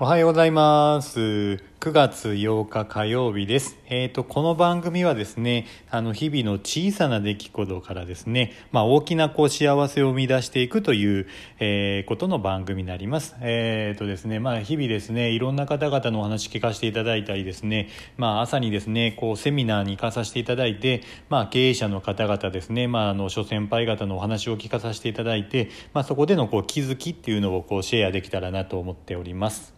おはようございます。9月8日火曜日です。えっ、ー、と、この番組はですね、あの、日々の小さな出来事からですね、まあ、大きなこう幸せを生み出していくという、えー、ことの番組になります。えっ、ー、とですね、まあ、日々ですね、いろんな方々のお話聞かせていただいたりですね、まあ、朝にですね、こう、セミナーに行かさせていただいて、まあ、経営者の方々ですね、まあ、あの、諸先輩方のお話を聞かさせていただいて、まあ、そこでのこう、気づきっていうのをこう、シェアできたらなと思っております。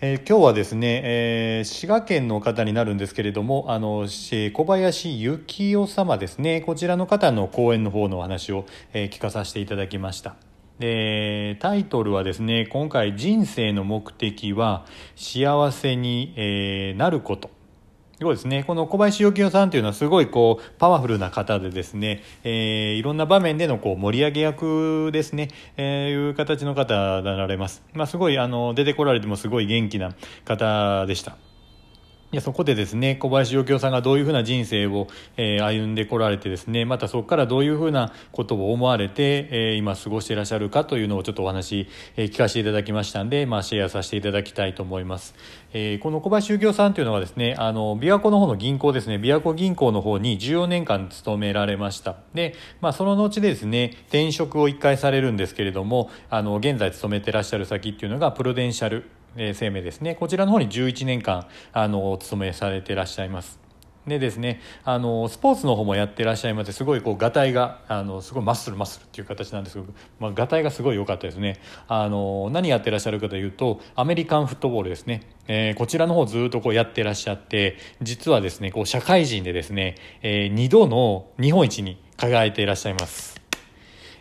えー、今日はですね、えー、滋賀県の方になるんですけれどもあの小林幸雄様ですね。こちらの方の講演の方のお話を、えー、聞かさせていただきました。でタイトルはですね今回「人生の目的は幸せに、えなること」そうですね。この小林幸雄さんというのはすごいこうパワフルな方でですね、えー、いろんな場面でのこう盛り上げ役ですね、えー、いう形の方になられます。まあすごいあの出てこられてもすごい元気な方でした。いやそこでですね小林幸雄さんがどういうふうな人生を、えー、歩んでこられてですねまたそこからどういうふうなことを思われて、えー、今過ごしていらっしゃるかというのをちょっとお話、えー、聞かせていただきましたんで、まあ、シェアさせていただきたいと思います、えー、この小林幸雄さんというのはですねあの琵琶湖の方の銀行ですね琵琶湖銀行の方に14年間勤められました。で、まあ、その後ですね転職を1回されるんですけれどもあの現在勤めてらっしゃる先っていうのがプロデンシャル生命ですね。こちらの方に11年間あのお勤めされてらっしゃいます。でですねあのスポーツの方もやってらっしゃいましてすごいこうがたいがあのすごいマッスルマッスルっていう形なんですけど、まあ、がたいがすごい良かったですね。あの何やってらっしゃるかというとアメリカンフットボールですね、えー、こちらの方ずっとこうやってらっしゃって実はですねこう社会人でですね、えー、2度の日本一に輝いていらっしゃいます。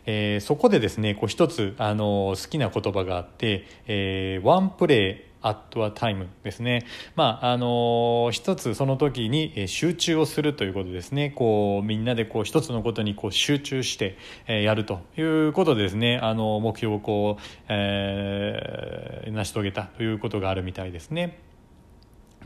えー、そこでですねこう一つあの好きな言葉があって「えー、 One play at a time ですね。まあ、あの一つその時に集中をするということですね。こう、みんなでこう一つのことにこう集中してやるということでですね、あの、目標をこう、えー、成し遂げたということがあるみたいですね。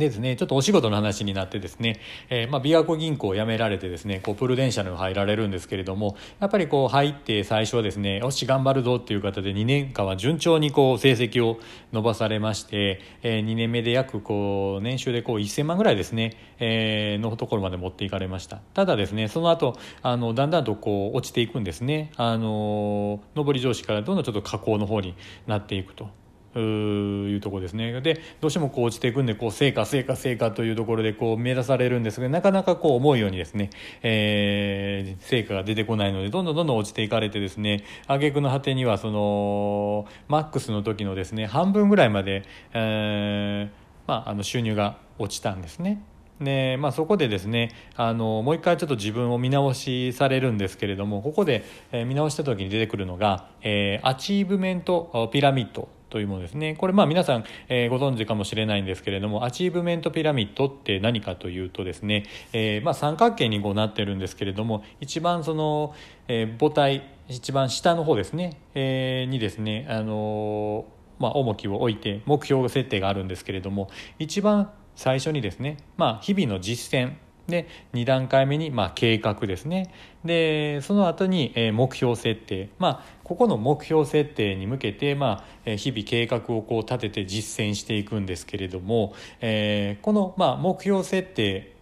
でですね、ちょっとお仕事の話になってですね、えー、まあ、琵琶湖銀行を辞められてですね、こう、プルデンシャルに入られるんですけれども、やっぱりこう、入って最初はですね、よし、頑張るぞっていう方で2年間は順調にこう、成績を伸ばされまして、えー、2年目で約こう、年収でこう、1000万ぐらいですね、えー、のところまで持っていかれました。ただですね、その後、あの、だんだんとこう、落ちていくんですね。あの、上り上司からどんどんちょっと下降の方になっていくと。いうところですねでどうしてもこう落ちていくんでこう成果成果成果というところでこう目指されるんですがなかなかこう思うようにですね、えー、成果が出てこないのでどんどんどんどん落ちていかれてですね挙句の果てにはそのマックスの時のですね半分ぐらいまで、えーまあ、あの収入が落ちたんですね。でまあ、そこでですねあのもう一回ちょっと自分を見直しされるんですけれどもここで、え、見直した時に出てくるのが、えー、アチーブメントピラミッドというものですね。これまあ皆さん、え、ご存知かもしれないんですけれども、アチーブメントピラミッドって何かというとですね、え、まあ三角形にこうなってるんですけれども、一番その、え、母体、一番下の方ですね、え、にですね、あのまあ重きを置いて目標設定があるんですけれども、一番最初にですね、まあ日々の実践、で2段階目にまあ計画ですねでその後にえ目標設定まあここの目標設定に向けてまあ日々計画をこう立てて実践していくんですけれども、えー、このまあ目標設定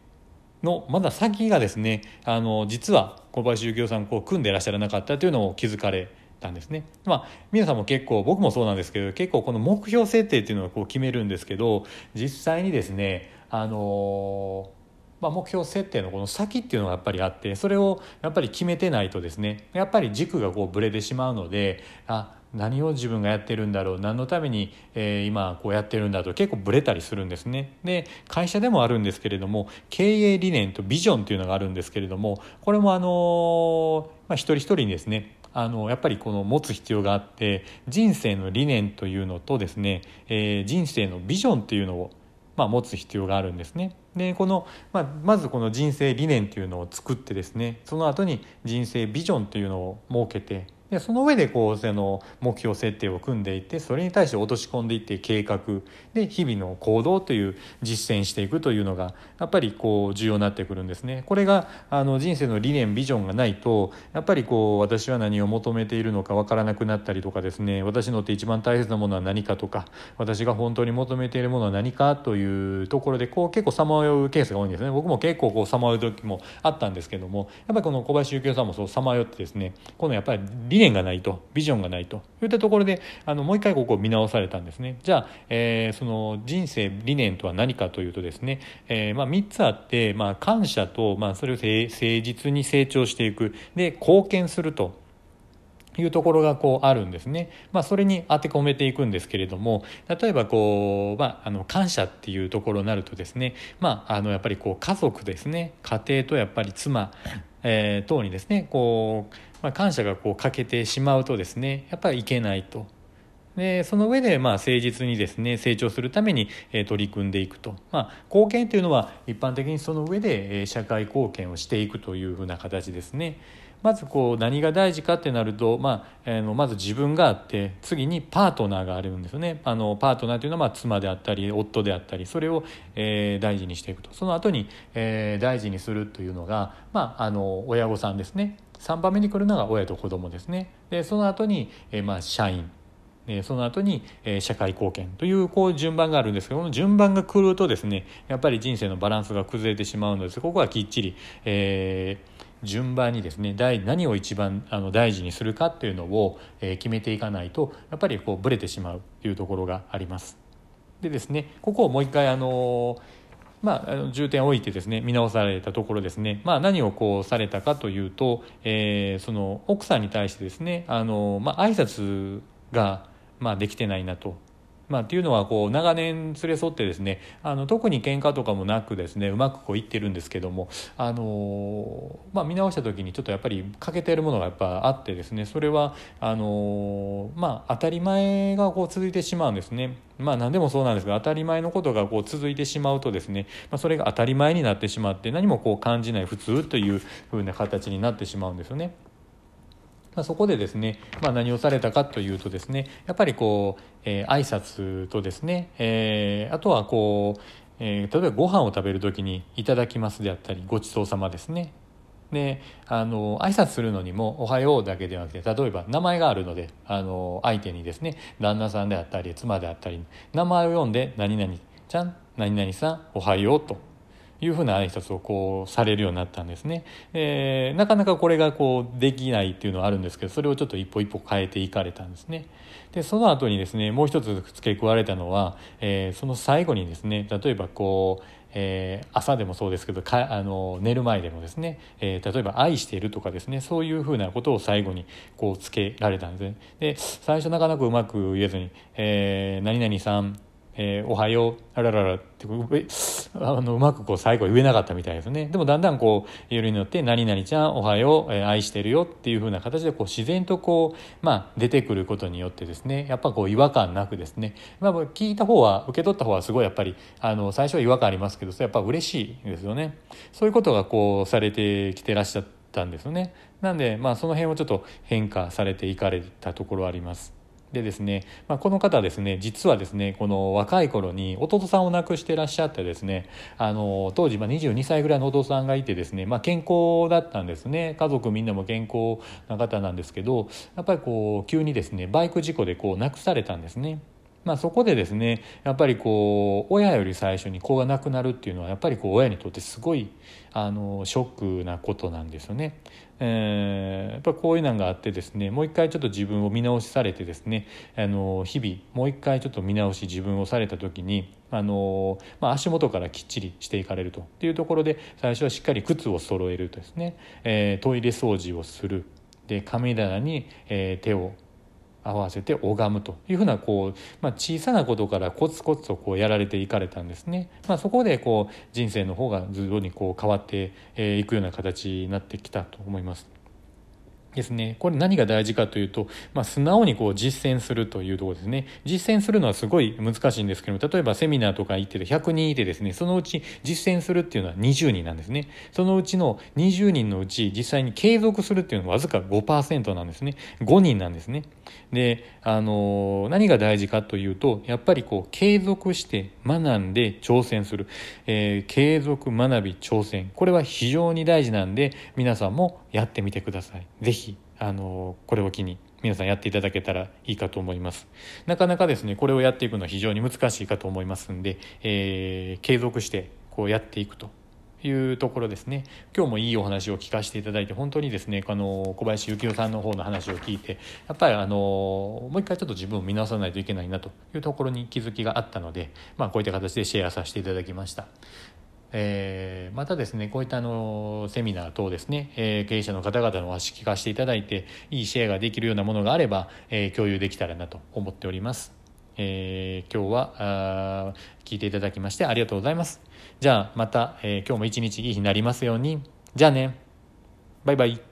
のまだ先がですねあの実は小林幸雄さんこう組んでらっしゃらなかったというのを気づかれたんですね。まあ、皆さんも結構僕もそうなんですけど結構この目標設定っていうのをこう決めるんですけど実際にですねあのまあ、目標設定のこの先っていうのがやっぱりあってそれをやっぱり決めてないとですねやっぱり軸がこうぶれてしまうのであ何を自分がやってるんだろう何のために、えー、今こうやってるんだと結構ブレたりするんですね。で会社でもあるんですけれども経営理念とビジョンというのがあるんですけれどもこれもあの、まあ、一人一人にですねあのやっぱりこの持つ必要があって人生の理念というのとですね、えー、人生のビジョンというのをまあ、持つ必要があるんですね。でこの、まあ、まずこの人生理念というのを作ってですねその後に人生ビジョンというのを設けてでその上でこうその目標設定を組んでいってそれに対して落とし込んでいって計画で日々の行動という実践していくというのがやっぱりこう重要になってくるんですね。これがあの人生の理念ビジョンがないとやっぱりこう私は何を求めているのかわからなくなったりとかですね私のって一番大切なものは何かとか私が本当に求めているものは何かというところでこう結構さまようケースが多いんですね。僕も結構こうさまよう時もあったんですけどもやっぱりこの小林幸雄さんもそうさまよってですねこのやっぱり理念がないとビジョンがないと。いったところであのもう一回ここを見直されたんですね。じゃあ、えー、その人生理念とは何かというとですね、えー、まあ、3つあって、まあ、感謝と、まあ、それを誠実に成長していく。で貢献するというところがこうあるんですね。まあ、それに当て込めていくんですけれども例えばこう、まあ、あの感謝っていうところになるとですね、まあ、あのやっぱりこう家族ですね。家庭とやっぱり妻、えー、等にですねこうまあ、感謝がこう欠けてしまうとですねやっぱりいけないと。でその上でまあ誠実にですね成長するために取り組んでいくと、まあ、貢献というのは一般的にその上で社会貢献をしていくというふうな形ですね。まずこう何が大事かってなると、まあ、あのまず自分があって次にパートナーがあるんですよねあのパートナーというのはまあ妻であったり夫であったりそれを、え、大事にしていくとその後に、え、大事にするというのが、まあ、あの親御さんですね3番目に来るのが親と子供ですね。でその後に、え、まあ社員。その後に社会貢献というこう順番があるんですけどこの順番が来るとですねやっぱり人生のバランスが崩れてしまうのでここはきっちり、えー、順番にですね何を一番あの大事にするかっていうのを、え、決めていかないとやっぱりこうブレてしまうというところがあります。でですねここをもう一回あのーまあ、重点を置いてですね見直されたところですね、まあ、何をこうされたかというと、えー、その奥さんに対してですねあの、まあ挨拶が、まあ、できてないなと。まあ、っていうのはこう長年連れ添ってですねあの特に喧嘩とかもなくですねうまくこういってるんですけども、あのまあ、見直した時にちょっとやっぱり欠けてるものがやっぱあってですねそれはあのまあ、当たり前がこう続いてしまうんですね。まあ何でもそうなんですが当たり前のことがこう続いてしまうとですね、まあ、それが当たり前になってしまって何もこう感じない普通というふうな形になってしまうんですよね。まそこでですね、まあ、何をされたかというとですねやっぱりこう、えー、挨拶とですね、えー、あとはこう、えー、例えばご飯を食べる時に「いただきます」であったり「ごちそうさま」ですね。であの挨拶するのにも「おはよう」だけではなくて例えば名前があるのであの相手にですね旦那さんであったり妻であったり名前を読んで「何々ちゃん何々さんおはよう」というふうな挨拶をこうされるようになったんですね、えー、なかなかこれがこうできないっていうのはあるんですけどそれをちょっと一歩一歩変えていかれたんですね。でその後にですねもう一つ付け加えたのは、えー、その最後にですね例えばこうえー、朝でもそうですけどかあの寝る前でもですね、えー、例えば「愛している」とかですねそういうふうなことを最後にこうつけられたんですね。で最初なかなかうまく言えずに「えー、何々さんえー、おはよう、あらららってあのうまくこう最後言えなかったみたいですね。でもだんだんこう言えるよって、何々ちゃん、おはよう、えー、愛してるよっていう風な形でこう自然とこう、まあ出てくることによってですね、やっぱこう違和感なくですね、まあ聞いた方は、受け取った方はすごいやっぱり、あの、最初は違和感ありますけど、それやっぱ嬉しいですよね。そういうことがこうされてきてらっしゃったんですよね。なんで、まあその辺をちょっと変化されていかれたところあります。でですね、まあ、この方ですね実はですねこの若い頃に弟さんを亡くしてらっしゃってですねあの当時ま22歳ぐらいの弟さんがいてですね、まあ、健康だったんですね家族みんなも健康な方なんですけどやっぱりこう急にですねバイク事故でこう亡くされたんですね。まあ、そこでですねやっぱりこう親より最初に子が亡くなるっていうのはやっぱりこう親にとってすごいあのショックなことなんですよね。えー、やっぱこういうのがあってですねもう一回ちょっと自分を見直しされてですねあの日々もう一回ちょっと見直し自分をされた時にあの、まあ、足元からきっちりしていかれるとっていうところで最初はしっかり靴を揃えるとですね、えー、トイレ掃除をするで神棚に、えー、手を合わせて拝むというふうなこう、まあ、小さなことからコツコツとこうやられていかれたんですね。まあ、そこでこう人生の方がずっとにこう変わっていくような形になってきたと思います。ですね。これ何が大事かというと、まあ、素直にこう実践するというところですね。実践するのはすごい難しいんですけども、例えばセミナーとか行ってて100人いてですね、そのうち実践するっていうのは20人なんですね。そのうちの20人のうち実際に継続するっていうのはわずか5%なんですね。5人なんですね。で、あの何が大事かというと、やっぱりこう継続して学んで挑戦する。えー、継続学び挑戦。これは非常に大事なんで、皆さんもやってみてください。ぜひ、あの、これを機に皆さんやっていただけたらいいかと思います。なかなかですね、これをやっていくのは非常に難しいかと思いますんで、えー、継続してこうやっていくというところですね今日もいいお話を聞かせていただいて本当にですねあの小林幸雄さんの方の話を聞いてやっぱりあのもう一回ちょっと自分を見直さないといけないなというところに気づきがあったので、まあ、こういった形でシェアさせていただきました。えー、またですねこういったあのセミナー等ですね、えー、経営者の方々のお話聞かせていただいていいシェアができるようなものがあれば、えー、共有できたらなと思っております。えー、今日はあ聞いていただきましてありがとうございます。じゃあまた、え、今日も一日いい日になりますように。じゃあね。バイバイ。